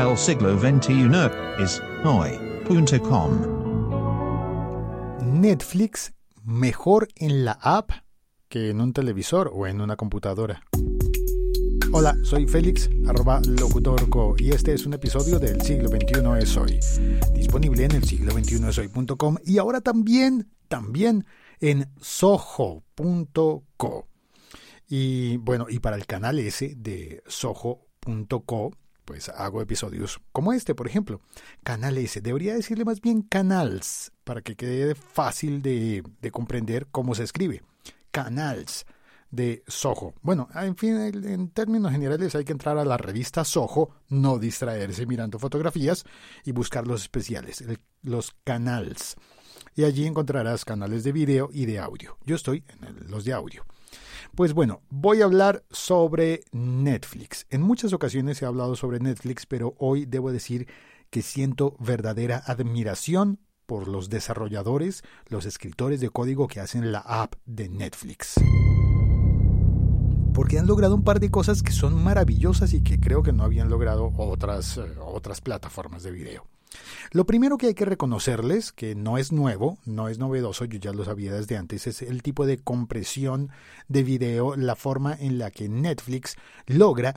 El siglo XXI es hoy.com. Netflix mejor en la app que en un televisor o en una computadora. Hola, soy Félix, arroba locutorco, y este es un episodio del siglo XXI es hoy, disponible en el siglo XXI es hoy.com y ahora también, también en soho.co. Y bueno, y para el canal S de soho.co, pues hago episodios como este, por ejemplo. Canal S, debería decirle más bien canals, para que quede fácil de, de comprender cómo se escribe. Canals de Soho. Bueno, en fin, en términos generales hay que entrar a la revista Soho, no distraerse mirando fotografías y buscar los especiales, los canals. Y allí encontrarás canales de video y de audio. Yo estoy en los de audio. Pues bueno, voy a hablar sobre Netflix. En muchas ocasiones he hablado sobre Netflix, pero hoy debo decir que siento verdadera admiración por los desarrolladores, los escritores de código que hacen la app de Netflix porque han logrado un par de cosas que son maravillosas y que creo que no habían logrado otras, eh, otras plataformas de video. Lo primero que hay que reconocerles, que no es nuevo, no es novedoso, yo ya lo sabía desde antes, es el tipo de compresión de video, la forma en la que Netflix logra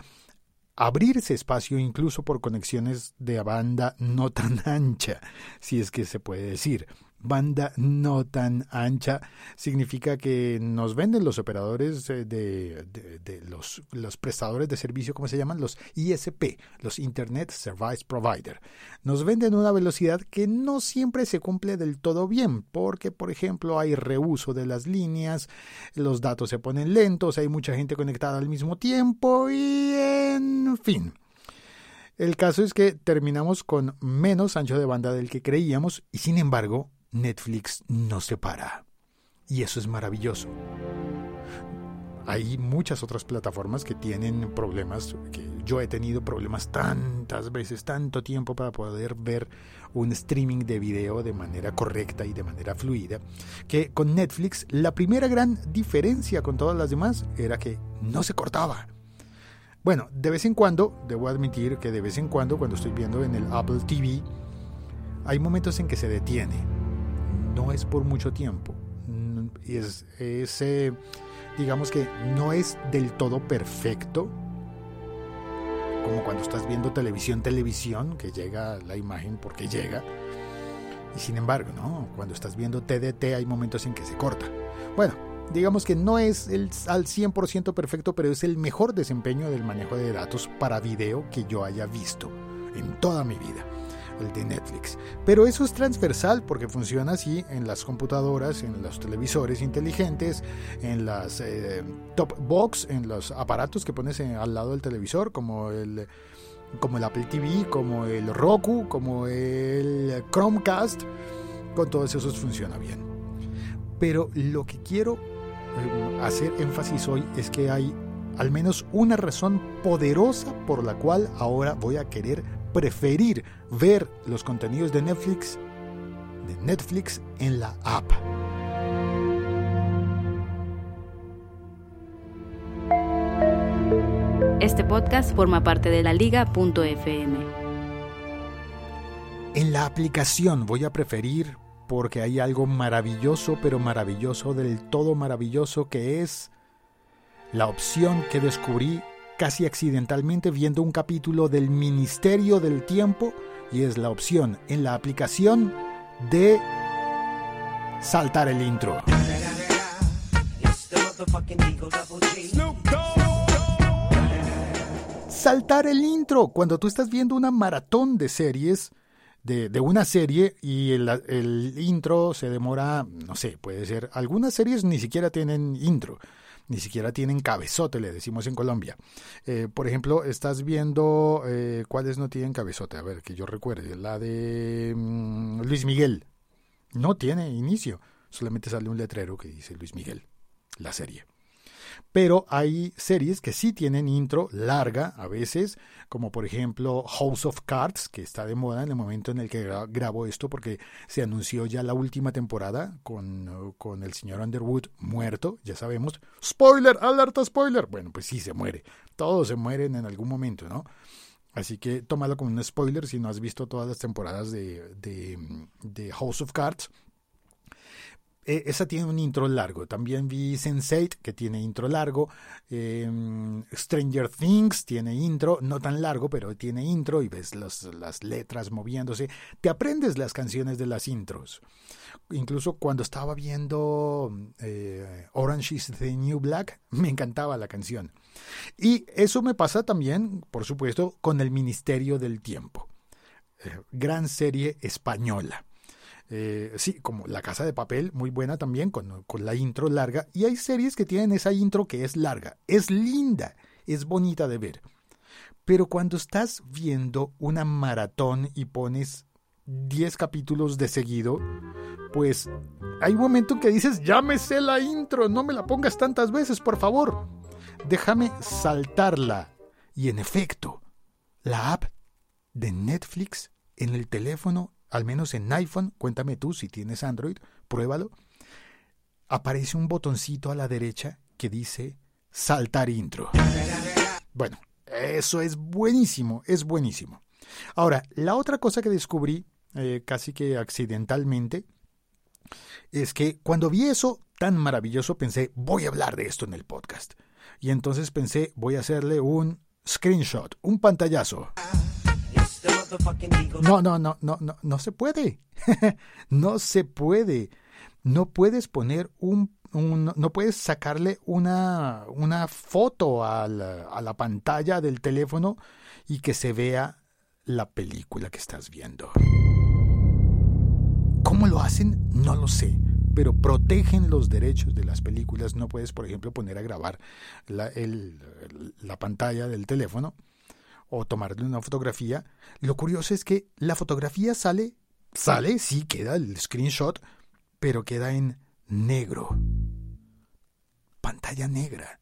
abrirse espacio incluso por conexiones de banda no tan ancha, si es que se puede decir banda no tan ancha significa que nos venden los operadores de, de, los, los, prestadores de servicio, ¿cómo se llaman? Los ISP, los Internet Service Provider. Nos venden una velocidad que no siempre se cumple del todo bien, porque, por ejemplo, hay reuso de las líneas, los datos se ponen lentos, hay mucha gente conectada al mismo tiempo y, en fin. El caso es que terminamos con menos ancho de banda del que creíamos y sin embargo Netflix no se para. Y eso es maravilloso. Hay muchas otras plataformas que tienen problemas, que yo he tenido problemas tantas veces, tanto tiempo para poder ver un streaming de video de manera correcta y de manera fluida, que con Netflix la primera gran diferencia con todas las demás era que no se cortaba. Bueno, de vez en cuando, debo admitir que de vez en cuando cuando estoy viendo en el Apple TV, hay momentos en que se detiene no es por mucho tiempo. Mm, y es, ese digamos que no es del todo perfecto, como cuando estás viendo televisión, televisión, que llega la imagen porque llega. Y sin embargo, ¿no? Cuando estás viendo TDT hay momentos en que se corta. Bueno, digamos que no es el, al 100% perfecto, pero es el mejor desempeño del manejo de datos para video que yo haya visto en toda mi vida el de Netflix. Pero eso es transversal porque funciona así en las computadoras, en los televisores inteligentes, en las eh, top box, en los aparatos que pones al lado del televisor, como el, como el Apple TV, como el Roku, como el Chromecast. Con todos esos funciona bien. Pero lo que quiero eh, hacer énfasis hoy es que hay al menos una razón poderosa por la cual ahora voy a querer preferir ver los contenidos de Netflix de Netflix en la app. Este podcast forma parte de la liga.fm. En la aplicación voy a preferir porque hay algo maravilloso, pero maravilloso del todo maravilloso que es la opción que descubrí casi accidentalmente viendo un capítulo del Ministerio del Tiempo y es la opción en la aplicación de saltar el intro. Saltar el intro cuando tú estás viendo una maratón de series. De, una serie y el intro se demora, no sé, puede ser, algunas series ni siquiera tienen intro ni siquiera tienen cabezote, le decimos en Colombia. Eh, por ejemplo, estás viendo eh, cuáles no tienen cabezote, a ver, que yo recuerde, la de mm, Luis Miguel, no tiene inicio, solamente sale un letrero que dice Luis Miguel, la serie. Pero hay series que sí tienen intro larga a veces, como por ejemplo House of Cards, que está de moda en el momento en el que grabo esto, porque se anunció ya la última temporada con, con el señor Underwood muerto, ya sabemos. Spoiler, alerta spoiler. Bueno, pues sí se muere. Todos se mueren en algún momento, ¿no? Así que tómalo como un spoiler si no has visto todas las temporadas de, de, House of Cards. Eh, esa tiene un intro largo. También vi Sense8, que tiene intro largo. Em, Stranger Things tiene intro, no tan largo, pero tiene intro y ves las letras moviéndose. Te aprendes las canciones de las intros. Incluso cuando estaba viendo eh, Orange is the New Black, me encantaba la canción. Y eso me pasa también, por supuesto, con el Ministerio del Tiempo. Eh, gran serie española. Eh, sí, como La Casa de Papel, muy buena también, con, con la intro larga. Y hay series que tienen esa intro que es larga. Es linda, es bonita de ver. Pero cuando estás viendo una maratón y pones 10 capítulos de seguido, pues hay un momento en que dices, ya me la intro, no me la pongas tantas veces, por favor. Déjame saltarla. Y en efecto, la app de Netflix en el teléfono, al menos en iPhone, cuéntame tú si tienes Android, pruébalo, aparece un botoncito a la derecha que dice saltar intro. Bueno, eso es buenísimo, es buenísimo. Ahora, la otra cosa que descubrí eh, casi que accidentalmente, es que cuando vi eso tan maravilloso pensé, voy a hablar de esto en el podcast. Y entonces pensé, voy a hacerle un screenshot, un pantallazo. No, no, no, no, no, no se puede. no se puede. No puedes poner un, no puedes sacarle una, una foto a la pantalla del teléfono y que se vea la película que estás viendo. ¿Cómo lo hacen? No lo sé. Pero protegen los derechos de las películas. No puedes, por ejemplo, poner a grabar la, la pantalla del teléfono o tomarle una fotografía. Lo curioso es que la fotografía sale, sale, sí, queda el screenshot, pero queda en negro. Pantalla negra.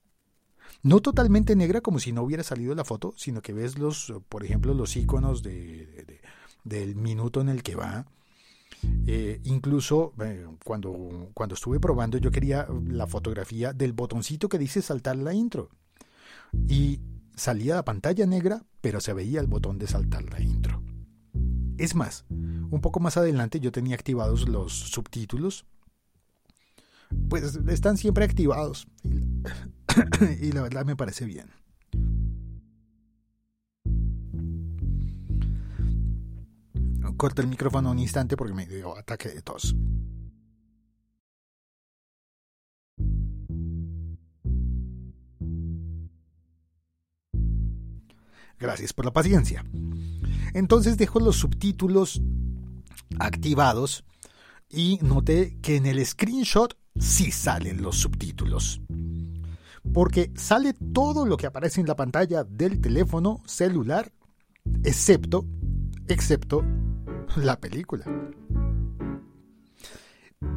No totalmente negra como si no hubiera salido la foto, sino que ves los, por ejemplo, los iconos de, del minuto en el que va eh, incluso eh, cuando, cuando estuve probando yo quería la fotografía del botoncito que dice saltar la intro. Y salía la pantalla negra, pero se veía el botón de saltar la intro. Es más, un poco más adelante yo tenía activados los subtítulos. Pues están siempre activados. y la verdad me parece bien. corto el micrófono un instante porque me dio ataque de tos. Gracias por la paciencia. Entonces dejo los subtítulos activados y noté que en el screenshot sí salen los subtítulos. Porque sale todo lo que aparece en la pantalla del teléfono celular, excepto, excepto la película.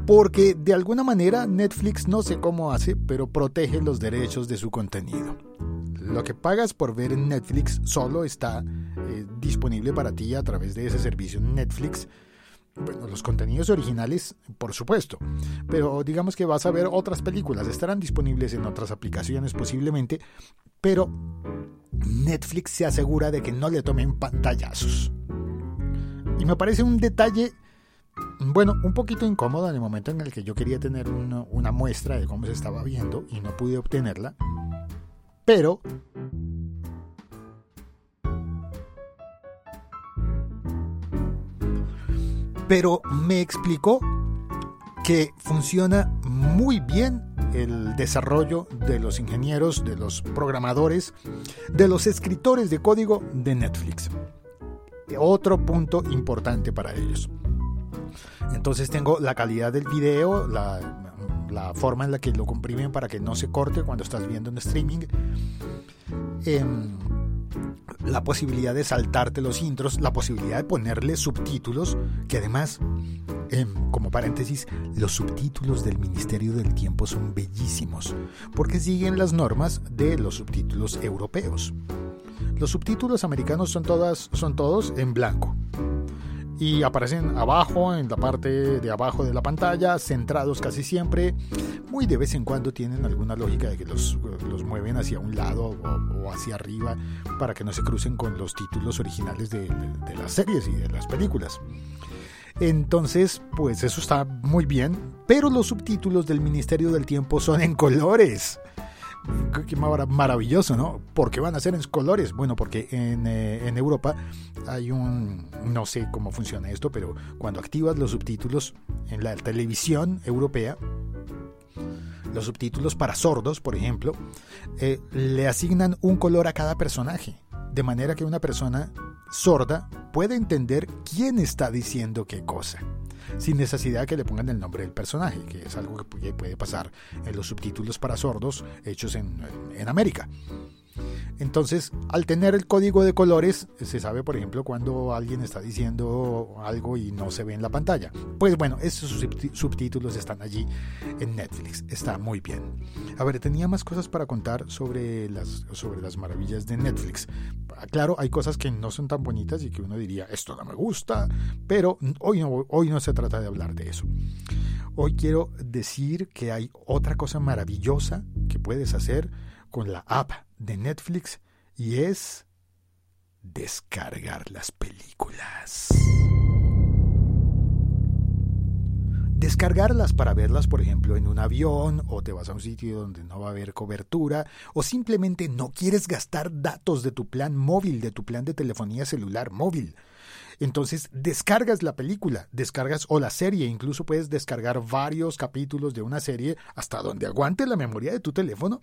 Porque de alguna manera Netflix no sé cómo hace, pero protege los derechos de su contenido. Lo que pagas por ver en Netflix solo está eh, disponible para ti a través de ese servicio Netflix. Bueno, los contenidos originales, por supuesto, pero digamos que vas a ver otras películas, estarán disponibles en otras aplicaciones posiblemente, pero Netflix se asegura de que no le tomen pantallazos. Y me parece un detalle, bueno, un poquito incómodo en el momento en el que yo quería tener una, muestra de cómo se estaba viendo y no pude obtenerla. Pero pero me explicó que funciona muy bien el desarrollo de los ingenieros, de los programadores, de los escritores de código de Netflix otro punto importante para ellos. Entonces tengo la calidad del video, la, forma en la que lo comprimen para que no se corte cuando estás viendo en streaming. Em, la posibilidad de saltarte los intros, la posibilidad de ponerle subtítulos, que además, em, como paréntesis, los subtítulos del Ministerio del Tiempo son bellísimos, porque siguen las normas de los subtítulos europeos. Los subtítulos americanos son, todas, son todos en blanco y aparecen abajo, en la parte de abajo de la pantalla, centrados casi siempre. Muy de vez en cuando tienen alguna lógica de que los, mueven hacia un lado o, hacia arriba para que no se crucen con los títulos originales de, de las series y de las películas. Entonces, pues eso está muy bien, pero los subtítulos del Ministerio del Tiempo son en colores. Qué maravilloso, ¿no? ¿Por qué van a ser en colores? Bueno, porque en, eh, en, Europa hay un, no sé cómo funciona esto, pero cuando activas los subtítulos en la televisión europea, los subtítulos para sordos, por ejemplo, eh, le asignan un color a cada personaje, de manera que una persona sorda puede entender quién está diciendo qué cosa, sin necesidad que le pongan el nombre del personaje, que es algo que puede pasar en los subtítulos para sordos hechos en, en América. Entonces, al tener el código de colores, se sabe, por ejemplo, cuando alguien está diciendo algo y no se ve en la pantalla. Pues bueno, esos subtítulos están allí en Netflix. Está muy bien. A ver, tenía más cosas para contar sobre las, sobre las maravillas de Netflix. Claro, hay cosas que no son tan bonitas y que uno diría, esto no me gusta, pero hoy hoy no se trata de hablar de eso. Hoy quiero decir que hay otra cosa maravillosa que puedes hacer con la app de Netflix y es descargar las películas. Descargarlas para verlas, por ejemplo, en un avión o te vas a un sitio donde no va a haber cobertura o simplemente no quieres gastar datos de tu plan móvil, de tu plan de telefonía celular móvil. Entonces descargas la película, descargas o la serie, incluso puedes descargar varios capítulos de una serie hasta donde aguante la memoria de tu teléfono,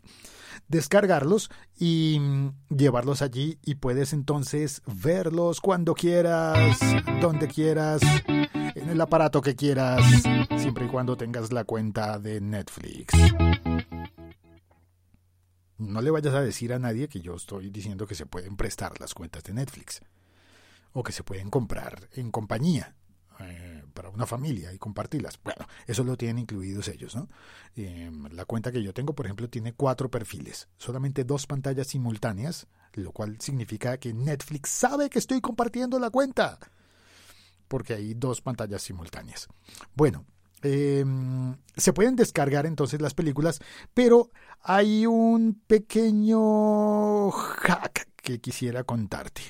descargarlos y mm, llevarlos allí y puedes entonces verlos cuando quieras, donde quieras, en el aparato que quieras, siempre y cuando tengas la cuenta de Netflix. No le vayas a decir a nadie que yo estoy diciendo que se pueden prestar las cuentas de Netflix o que se pueden comprar en compañía eh, para una familia y compartirlas. Bueno, eso lo tienen incluidos ellos, ¿no? Em, la cuenta que yo tengo, por ejemplo, tiene cuatro perfiles, solamente dos pantallas simultáneas, lo cual significa que Netflix sabe que estoy compartiendo la cuenta, porque hay dos pantallas simultáneas. Bueno, em, se pueden descargar entonces las películas, pero hay un pequeño hack que quisiera contarte.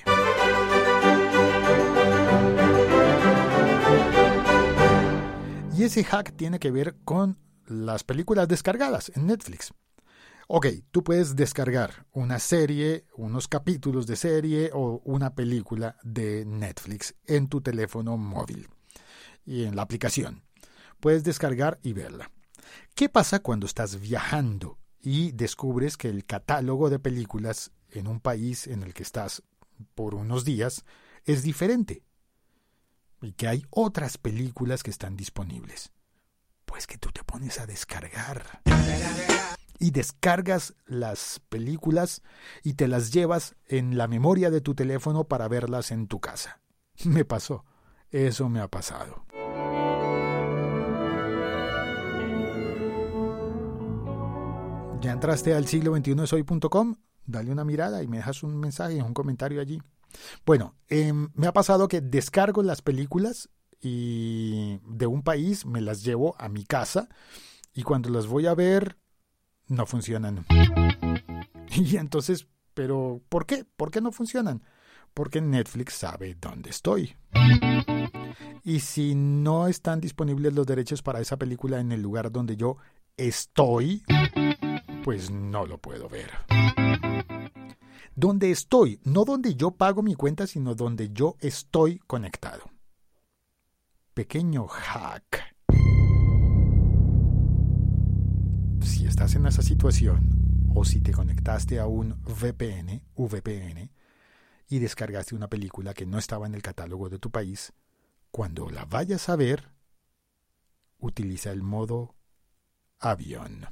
Y ese hack tiene que ver con las películas descargadas en Netflix. Ok, tú puedes descargar una serie, unos capítulos de serie o una película de Netflix en tu teléfono móvil y en la aplicación. Puedes descargar y verla. ¿Qué pasa cuando estás viajando y descubres que el catálogo de películas en un país en el que estás por unos días es diferente y que hay otras películas que están disponibles. Pues que tú te pones a descargar. Y descargas las películas y te las llevas en la memoria de tu teléfono para verlas en tu casa. Me pasó. Eso me ha pasado. ¿Ya entraste al siglo 21 soy.com? Dale una mirada y me dejas un mensaje, un comentario allí. Bueno, em, me ha pasado que descargo las películas y de un país me las llevo a mi casa y cuando las voy a ver no funcionan. Y entonces, pero ¿por qué? ¿Por qué no funcionan? Porque Netflix sabe dónde estoy. Y si no están disponibles los derechos para esa película en el lugar donde yo estoy, pues no lo puedo ver donde estoy, no donde yo pago mi cuenta, sino donde yo estoy conectado. Pequeño hack. Si estás en esa situación, o si te conectaste a un VPN, VPN, y descargaste una película que no estaba en el catálogo de tu país, cuando la vayas a ver, utiliza el modo avión.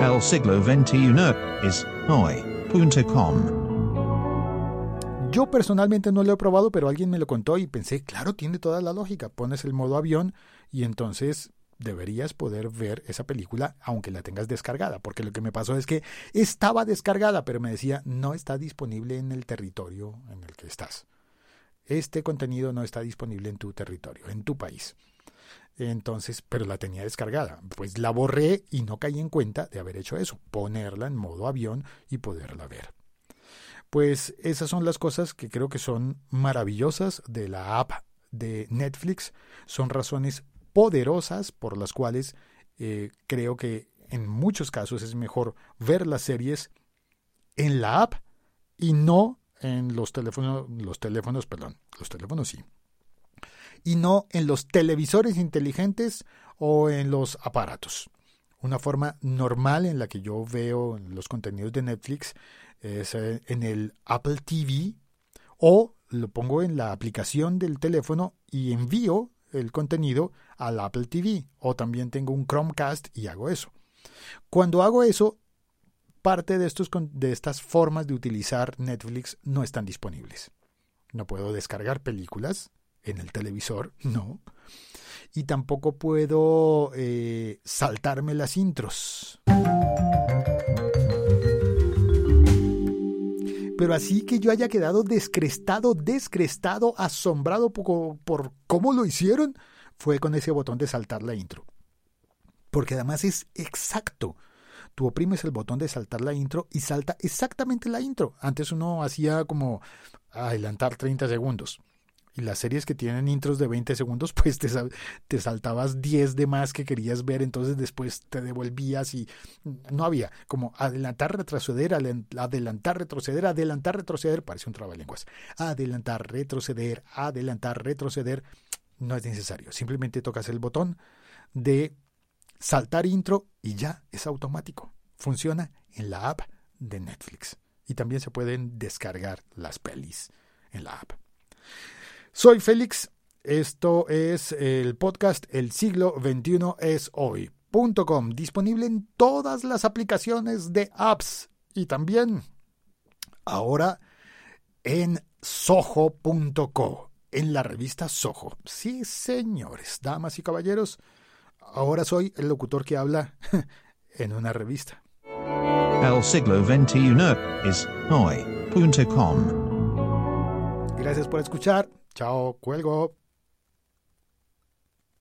El siglo XXI es hoy. Yo personalmente no lo he probado, pero alguien me lo contó y pensé, claro, tiene toda la lógica. Pones el modo avión y entonces deberías poder ver esa película aunque la tengas descargada, porque lo que me pasó es que estaba descargada, pero me decía, no está disponible en el territorio en el que estás. Este contenido no está disponible en tu territorio, en tu país. Entonces, pero la tenía descargada. Pues la borré y no caí en cuenta de haber hecho eso, ponerla en modo avión y poderla ver. Pues esas son las cosas que creo que son maravillosas de la app de Netflix. Son razones poderosas por las cuales eh, creo que en muchos casos es mejor ver las series en la app y no en los teléfonos, los teléfonos, perdón, los teléfonos sí, y no en los televisores inteligentes o en los aparatos. Una forma normal en la que yo veo los contenidos de Netflix es eh, en el Apple TV o lo pongo en la aplicación del teléfono y envío el contenido al Apple TV o también tengo un Chromecast y hago eso. Cuando hago eso, parte de, estos, de estas formas de utilizar Netflix no están disponibles. No puedo descargar películas en el televisor, no. Y tampoco puedo eh, saltarme las intros. Pero así que yo haya quedado descrestado, descrestado, asombrado por, por cómo lo hicieron, fue con ese botón de saltar la intro. Porque además es exacto. Tú oprimes el botón de saltar la intro y salta exactamente la intro. Antes uno hacía como adelantar 30 segundos. Y las series que tienen intros de 20 segundos, pues te, te, saltabas 10 de más que querías ver, entonces después te devolvías y no había como adelantar, retroceder, adelantar, retroceder, adelantar, retroceder, parece un trabalenguas. Adelantar, retroceder, adelantar, retroceder, no es necesario. Simplemente tocas el botón de saltar intro y ya es automático. Funciona en la app de Netflix. Y también se pueden descargar las pelis en la app. Soy Félix. Esto es el podcast El siglo XXI es hoy.com, disponible en todas las aplicaciones de apps y también ahora en soho.co, en la revista Soho. Sí, señores, damas y caballeros, ahora soy el locutor que habla en una revista. El siglo XXI es hoy.com. Gracias por escuchar. Chao, cuelgo.